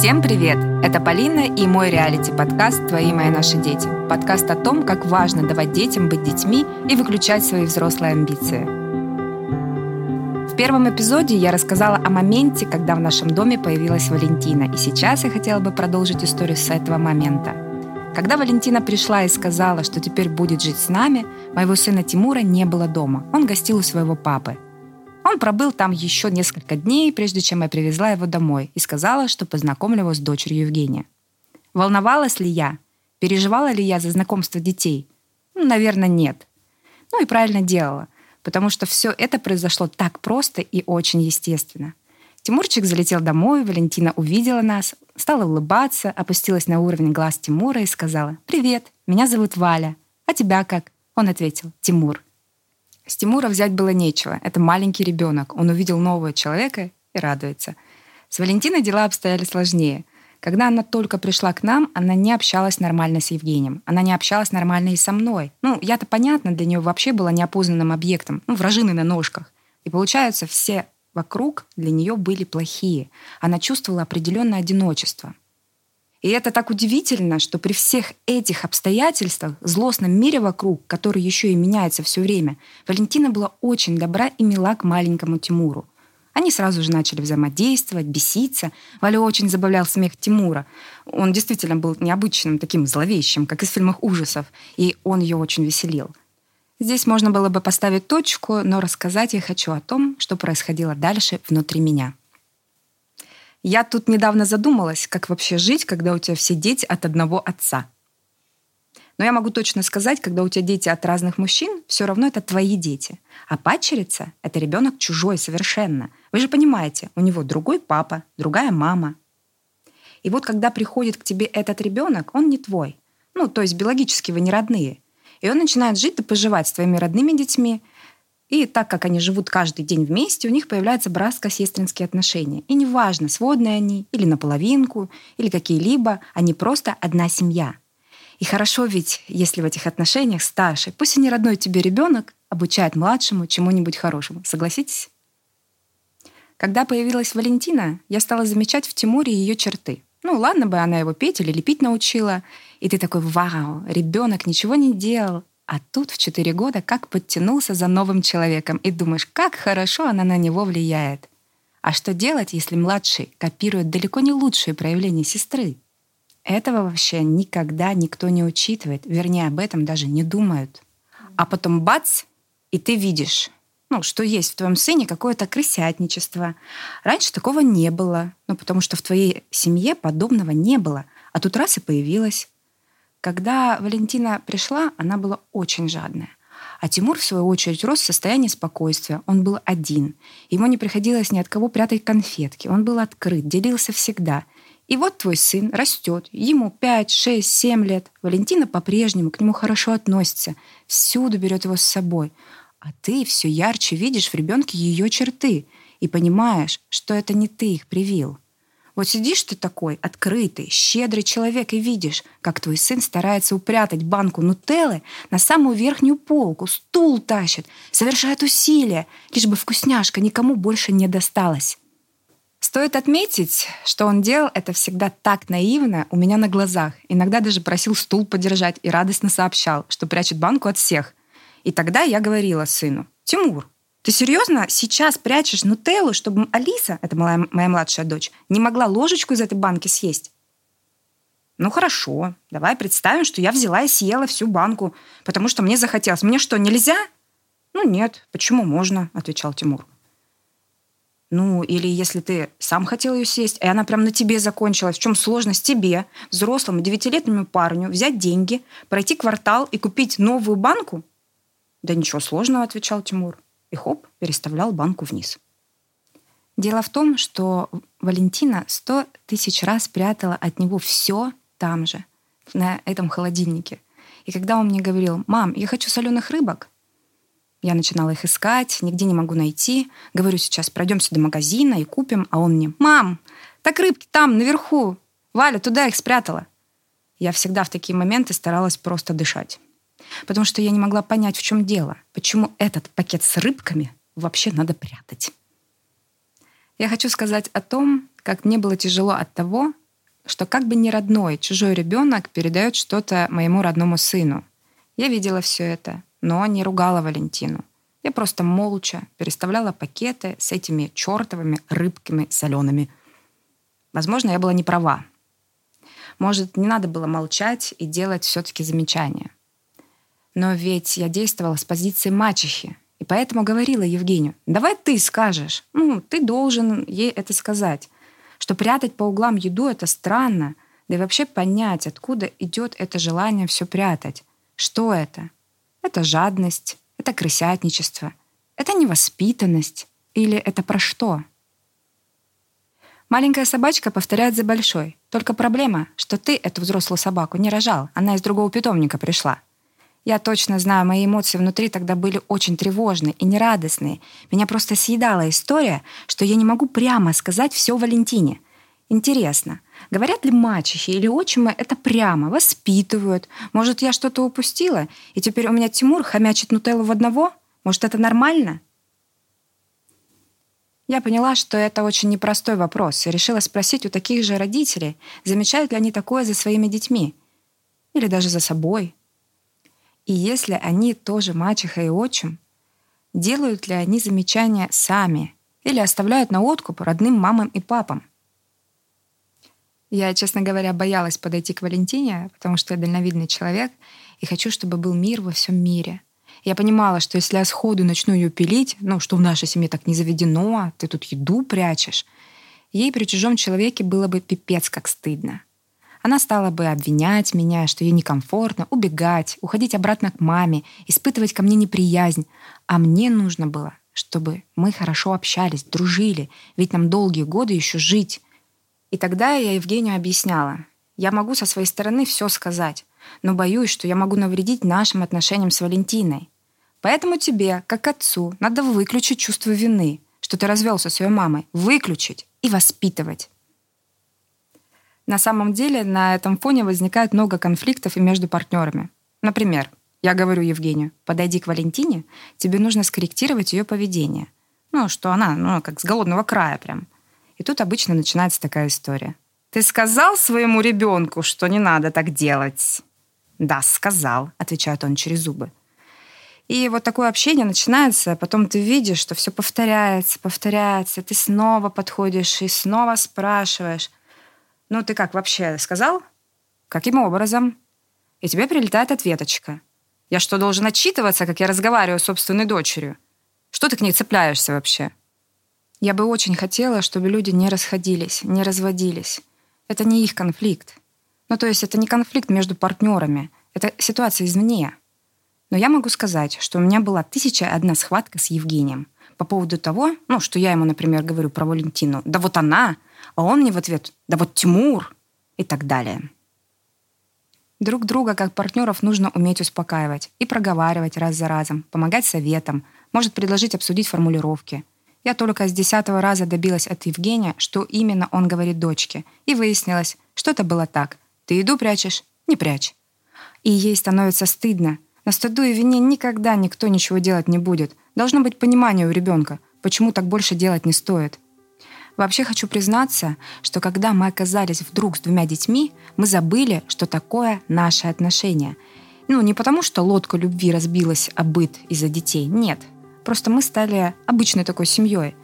Всем привет! Это Полина и мой реалити-подкаст «Твои мои наши дети». Подкаст о том, как важно давать детям быть детьми и выключать свои взрослые амбиции. В первом эпизоде я рассказала о моменте, когда в нашем доме появилась Валентина, и сейчас я хотела бы продолжить историю с этого момента. Когда Валентина пришла и сказала, что теперь будет жить с нами, моего сына Тимура не было дома. Он гостил у своего папы – он пробыл там еще несколько дней, прежде чем я привезла его домой и сказала, что познакомлю его с дочерью Евгения. Волновалась ли я? Переживала ли я за знакомство детей? Ну, наверное, нет. Ну и правильно делала, потому что все это произошло так просто и очень естественно. Тимурчик залетел домой, Валентина увидела нас, стала улыбаться, опустилась на уровень глаз Тимура и сказала «Привет, меня зовут Валя. А тебя как?» Он ответил «Тимур». С Тимура взять было нечего. Это маленький ребенок. Он увидел нового человека и радуется. С Валентиной дела обстояли сложнее. Когда она только пришла к нам, она не общалась нормально с Евгением. Она не общалась нормально и со мной. Ну, я-то понятно, для нее вообще была неопознанным объектом. Ну, вражины на ножках. И получается, все вокруг для нее были плохие. Она чувствовала определенное одиночество. И это так удивительно, что при всех этих обстоятельствах, злостном мире вокруг, который еще и меняется все время, Валентина была очень добра и мила к маленькому Тимуру. Они сразу же начали взаимодействовать, беситься. Валя очень забавлял смех Тимура. Он действительно был необычным, таким зловещим, как из фильмов ужасов, и он ее очень веселил. Здесь можно было бы поставить точку, но рассказать я хочу о том, что происходило дальше внутри меня. Я тут недавно задумалась, как вообще жить, когда у тебя все дети от одного отца. Но я могу точно сказать, когда у тебя дети от разных мужчин, все равно это твои дети. А падчерица — это ребенок чужой совершенно. Вы же понимаете, у него другой папа, другая мама. И вот когда приходит к тебе этот ребенок, он не твой. Ну, то есть биологически вы не родные. И он начинает жить и поживать с твоими родными детьми, и так как они живут каждый день вместе, у них появляются братско-сестринские отношения. И неважно, сводные они или наполовинку, или какие-либо, они просто одна семья. И хорошо ведь, если в этих отношениях старший, пусть и не родной тебе ребенок, обучает младшему чему-нибудь хорошему. Согласитесь? Когда появилась Валентина, я стала замечать в Тимуре ее черты. Ну, ладно бы она его петь или лепить научила. И ты такой, вау, ребенок ничего не делал, а тут в 4 года как подтянулся за новым человеком и думаешь, как хорошо она на него влияет. А что делать, если младший копирует далеко не лучшие проявления сестры? Этого вообще никогда никто не учитывает, вернее, об этом даже не думают. А потом бац, и ты видишь, ну, что есть в твоем сыне какое-то крысятничество. Раньше такого не было, ну, потому что в твоей семье подобного не было. А тут раз и появилось. Когда Валентина пришла, она была очень жадная. А Тимур, в свою очередь, рос в состоянии спокойствия. Он был один. Ему не приходилось ни от кого прятать конфетки. Он был открыт, делился всегда. И вот твой сын растет. Ему 5, 6, 7 лет. Валентина по-прежнему к нему хорошо относится. Всюду берет его с собой. А ты все ярче видишь в ребенке ее черты и понимаешь, что это не ты их привил. Вот сидишь ты такой, открытый, щедрый человек, и видишь, как твой сын старается упрятать банку нутеллы на самую верхнюю полку, стул тащит, совершает усилия, лишь бы вкусняшка никому больше не досталась. Стоит отметить, что он делал это всегда так наивно у меня на глазах. Иногда даже просил стул подержать и радостно сообщал, что прячет банку от всех. И тогда я говорила сыну, «Тимур, ты серьезно сейчас прячешь нутеллу, чтобы Алиса, это моя, моя младшая дочь, не могла ложечку из этой банки съесть? Ну хорошо, давай представим, что я взяла и съела всю банку, потому что мне захотелось. Мне что, нельзя? Ну нет, почему можно, отвечал Тимур. Ну, или если ты сам хотел ее съесть, и она прям на тебе закончилась, в чем сложность тебе, взрослому девятилетнему парню, взять деньги, пройти квартал и купить новую банку? Да ничего сложного, отвечал Тимур и хоп, переставлял банку вниз. Дело в том, что Валентина сто тысяч раз прятала от него все там же, на этом холодильнике. И когда он мне говорил, «Мам, я хочу соленых рыбок», я начинала их искать, нигде не могу найти. Говорю, сейчас пройдемся до магазина и купим. А он мне, «Мам, так рыбки там, наверху. Валя туда их спрятала». Я всегда в такие моменты старалась просто дышать потому что я не могла понять, в чем дело, почему этот пакет с рыбками вообще надо прятать. Я хочу сказать о том, как мне было тяжело от того, что как бы не родной, чужой ребенок передает что-то моему родному сыну. Я видела все это, но не ругала Валентину. Я просто молча переставляла пакеты с этими чертовыми рыбками солеными. Возможно, я была не права. Может, не надо было молчать и делать все-таки замечания. Но ведь я действовала с позиции мачехи, и поэтому говорила Евгению, давай ты скажешь, ну, ты должен ей это сказать, что прятать по углам еду — это странно, да и вообще понять, откуда идет это желание все прятать. Что это? Это жадность, это крысятничество, это невоспитанность или это про что? Маленькая собачка повторяет за большой. Только проблема, что ты эту взрослую собаку не рожал, она из другого питомника пришла. Я точно знаю, мои эмоции внутри тогда были очень тревожные и нерадостные. Меня просто съедала история, что я не могу прямо сказать все Валентине. Интересно, говорят ли мачехи или отчимы это прямо, воспитывают? Может, я что-то упустила, и теперь у меня Тимур хомячит нутеллу в одного? Может, это нормально? Я поняла, что это очень непростой вопрос, и решила спросить у таких же родителей, замечают ли они такое за своими детьми. Или даже за собой. И если они тоже мачеха и отчим, делают ли они замечания сами или оставляют на откуп родным мамам и папам? Я, честно говоря, боялась подойти к Валентине, потому что я дальновидный человек и хочу, чтобы был мир во всем мире. Я понимала, что если я сходу начну ее пилить, ну, что в нашей семье так не заведено, ты тут еду прячешь, ей при чужом человеке было бы пипец как стыдно. Она стала бы обвинять меня, что ей некомфортно, убегать, уходить обратно к маме, испытывать ко мне неприязнь. А мне нужно было, чтобы мы хорошо общались, дружили, ведь нам долгие годы еще жить. И тогда я Евгению объясняла. Я могу со своей стороны все сказать, но боюсь, что я могу навредить нашим отношениям с Валентиной. Поэтому тебе, как отцу, надо выключить чувство вины, что ты развелся со своей мамой. Выключить и воспитывать. На самом деле на этом фоне возникает много конфликтов и между партнерами. Например, я говорю Евгению, подойди к Валентине, тебе нужно скорректировать ее поведение. Ну, что она, ну, как с голодного края прям. И тут обычно начинается такая история. Ты сказал своему ребенку, что не надо так делать? Да, сказал, отвечает он через зубы. И вот такое общение начинается, потом ты видишь, что все повторяется, повторяется, ты снова подходишь и снова спрашиваешь. Ну, ты как вообще сказал? Каким образом? И тебе прилетает ответочка. Я что, должен отчитываться, как я разговариваю с собственной дочерью? Что ты к ней цепляешься вообще? Я бы очень хотела, чтобы люди не расходились, не разводились. Это не их конфликт. Ну, то есть это не конфликт между партнерами. Это ситуация извне. Но я могу сказать, что у меня была тысяча одна схватка с Евгением по поводу того, ну, что я ему, например, говорю про Валентину. Да вот она, а он мне в ответ «Да вот Тимур!» и так далее. Друг друга как партнеров нужно уметь успокаивать и проговаривать раз за разом, помогать советам, может предложить обсудить формулировки. Я только с десятого раза добилась от Евгения, что именно он говорит дочке, и выяснилось, что это было так. Ты еду прячешь? Не прячь. И ей становится стыдно. На стыду и вине никогда никто ничего делать не будет. Должно быть понимание у ребенка, почему так больше делать не стоит. Вообще хочу признаться, что когда мы оказались вдруг с двумя детьми, мы забыли, что такое наши отношения. Ну, не потому, что лодка любви разбилась о быт из-за детей, нет. Просто мы стали обычной такой семьей.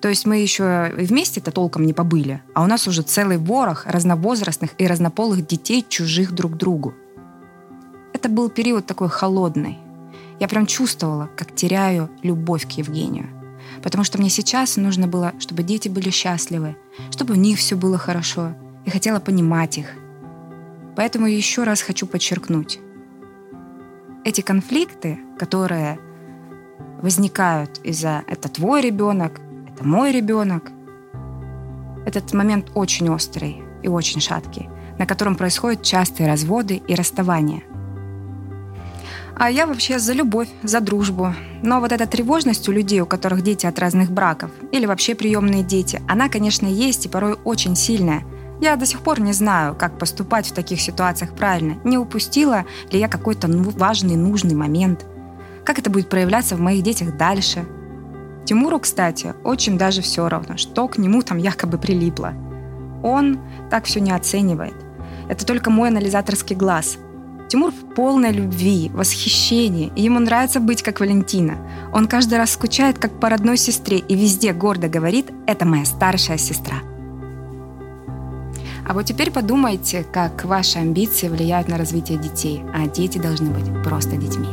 То есть мы еще вместе-то толком не побыли, а у нас уже целый ворох разновозрастных и разнополых детей чужих друг другу. Это был период такой холодный. Я прям чувствовала, как теряю любовь к Евгению – потому что мне сейчас нужно было, чтобы дети были счастливы, чтобы у них все было хорошо, и хотела понимать их. Поэтому еще раз хочу подчеркнуть. Эти конфликты, которые возникают из-за «это твой ребенок», «это мой ребенок», этот момент очень острый и очень шаткий, на котором происходят частые разводы и расставания – а я вообще за любовь, за дружбу. Но вот эта тревожность у людей, у которых дети от разных браков, или вообще приемные дети, она, конечно, есть и порой очень сильная. Я до сих пор не знаю, как поступать в таких ситуациях правильно. Не упустила ли я какой-то ну, важный, нужный момент? Как это будет проявляться в моих детях дальше? Тимуру, кстати, очень даже все равно, что к нему там якобы прилипло. он так все не оценивает. Это только мой анализаторский глаз. Тимур в полной любви, восхищении, и ему нравится быть как Валентина. Он каждый раз скучает, как по родной сестре, и везде гордо говорит «это моя старшая сестра». А вот теперь подумайте, как ваши амбиции влияют на развитие детей, а дети должны быть просто детьми.